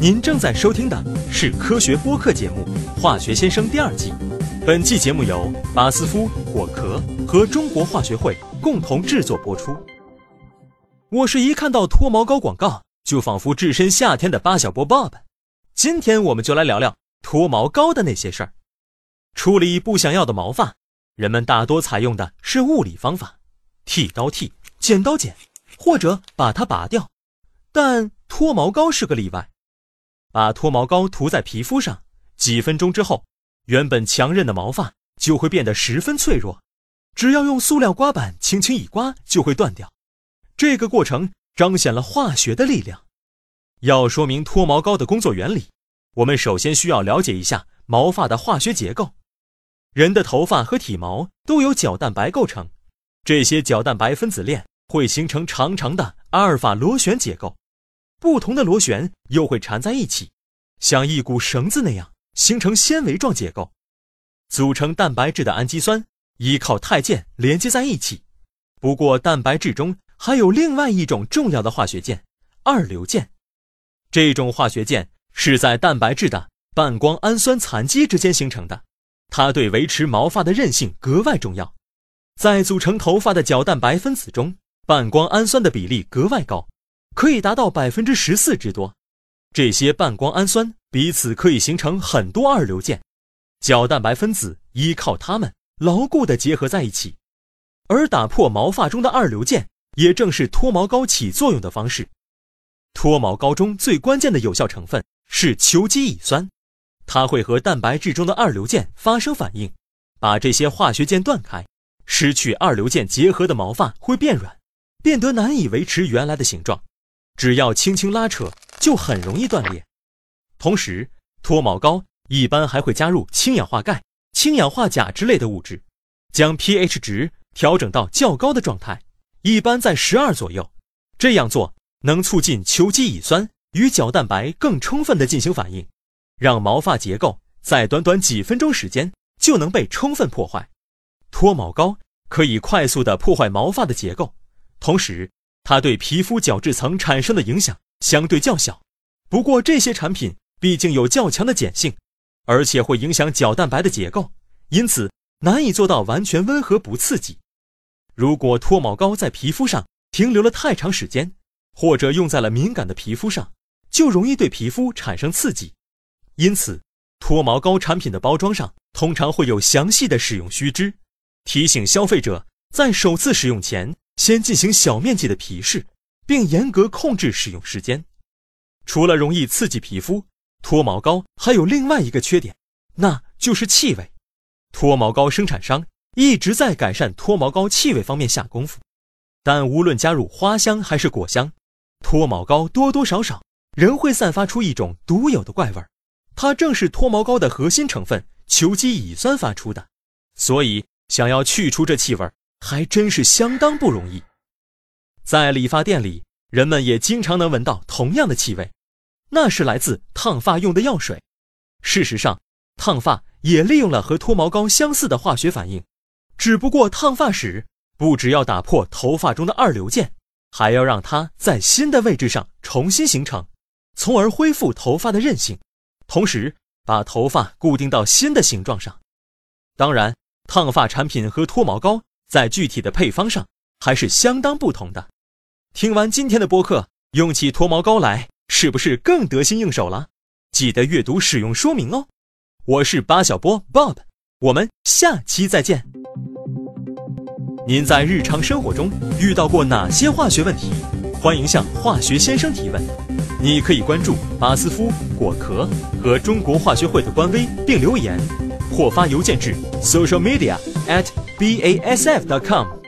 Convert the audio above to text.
您正在收听的是科学播客节目《化学先生》第二季。本季节目由巴斯夫、果壳和中国化学会共同制作播出。我是一看到脱毛膏广告就仿佛置身夏天的八小波 Bob。今天我们就来聊聊脱毛膏的那些事儿。处理不想要的毛发，人们大多采用的是物理方法，剃刀剃，剪刀剪，或者把它拔掉。但脱毛膏是个例外。把脱毛膏涂在皮肤上，几分钟之后。原本强韧的毛发就会变得十分脆弱，只要用塑料刮板轻轻一刮就会断掉。这个过程彰显了化学的力量。要说明脱毛膏的工作原理，我们首先需要了解一下毛发的化学结构。人的头发和体毛都由角蛋白构成，这些角蛋白分子链会形成长长的阿尔法螺旋结构，不同的螺旋又会缠在一起，像一股绳子那样。形成纤维状结构，组成蛋白质的氨基酸依靠肽键连接在一起。不过，蛋白质中还有另外一种重要的化学键——二硫键。这种化学键是在蛋白质的半胱氨酸残基之间形成的，它对维持毛发的韧性格外重要。在组成头发的角蛋白分子中，半胱氨酸的比例格外高，可以达到百分之十四之多。这些半胱氨酸。彼此可以形成很多二硫键，角蛋白分子依靠它们牢固地结合在一起，而打破毛发中的二硫键，也正是脱毛膏起作用的方式。脱毛膏中最关键的有效成分是球基乙酸，它会和蛋白质中的二硫键发生反应，把这些化学键断开，失去二硫键结合的毛发会变软，变得难以维持原来的形状，只要轻轻拉扯就很容易断裂。同时，脱毛膏一般还会加入氢氧化钙、氢氧化钾之类的物质，将 pH 值调整到较高的状态，一般在十二左右。这样做能促进球基乙酸与角蛋白更充分的进行反应，让毛发结构在短短几分钟时间就能被充分破坏。脱毛膏可以快速的破坏毛发的结构，同时它对皮肤角质层产生的影响相对较小。不过这些产品。毕竟有较强的碱性，而且会影响角蛋白的结构，因此难以做到完全温和不刺激。如果脱毛膏在皮肤上停留了太长时间，或者用在了敏感的皮肤上，就容易对皮肤产生刺激。因此，脱毛膏产品的包装上通常会有详细的使用须知，提醒消费者在首次使用前先进行小面积的皮试，并严格控制使用时间。除了容易刺激皮肤，脱毛膏还有另外一个缺点，那就是气味。脱毛膏生产商一直在改善脱毛膏气味方面下功夫，但无论加入花香还是果香，脱毛膏多多少少仍会散发出一种独有的怪味儿。它正是脱毛膏的核心成分球基乙酸发出的，所以想要去除这气味儿还真是相当不容易。在理发店里，人们也经常能闻到同样的气味。那是来自烫发用的药水。事实上，烫发也利用了和脱毛膏相似的化学反应，只不过烫发时不只要打破头发中的二硫键，还要让它在新的位置上重新形成，从而恢复头发的韧性，同时把头发固定到新的形状上。当然，烫发产品和脱毛膏在具体的配方上还是相当不同的。听完今天的播客，用起脱毛膏来。是不是更得心应手了？记得阅读使用说明哦。我是八小波 Bob，我们下期再见。您在日常生活中遇到过哪些化学问题？欢迎向化学先生提问。你可以关注巴斯夫、果壳和中国化学会的官微并留言，或发邮件至 social media at BASF.com.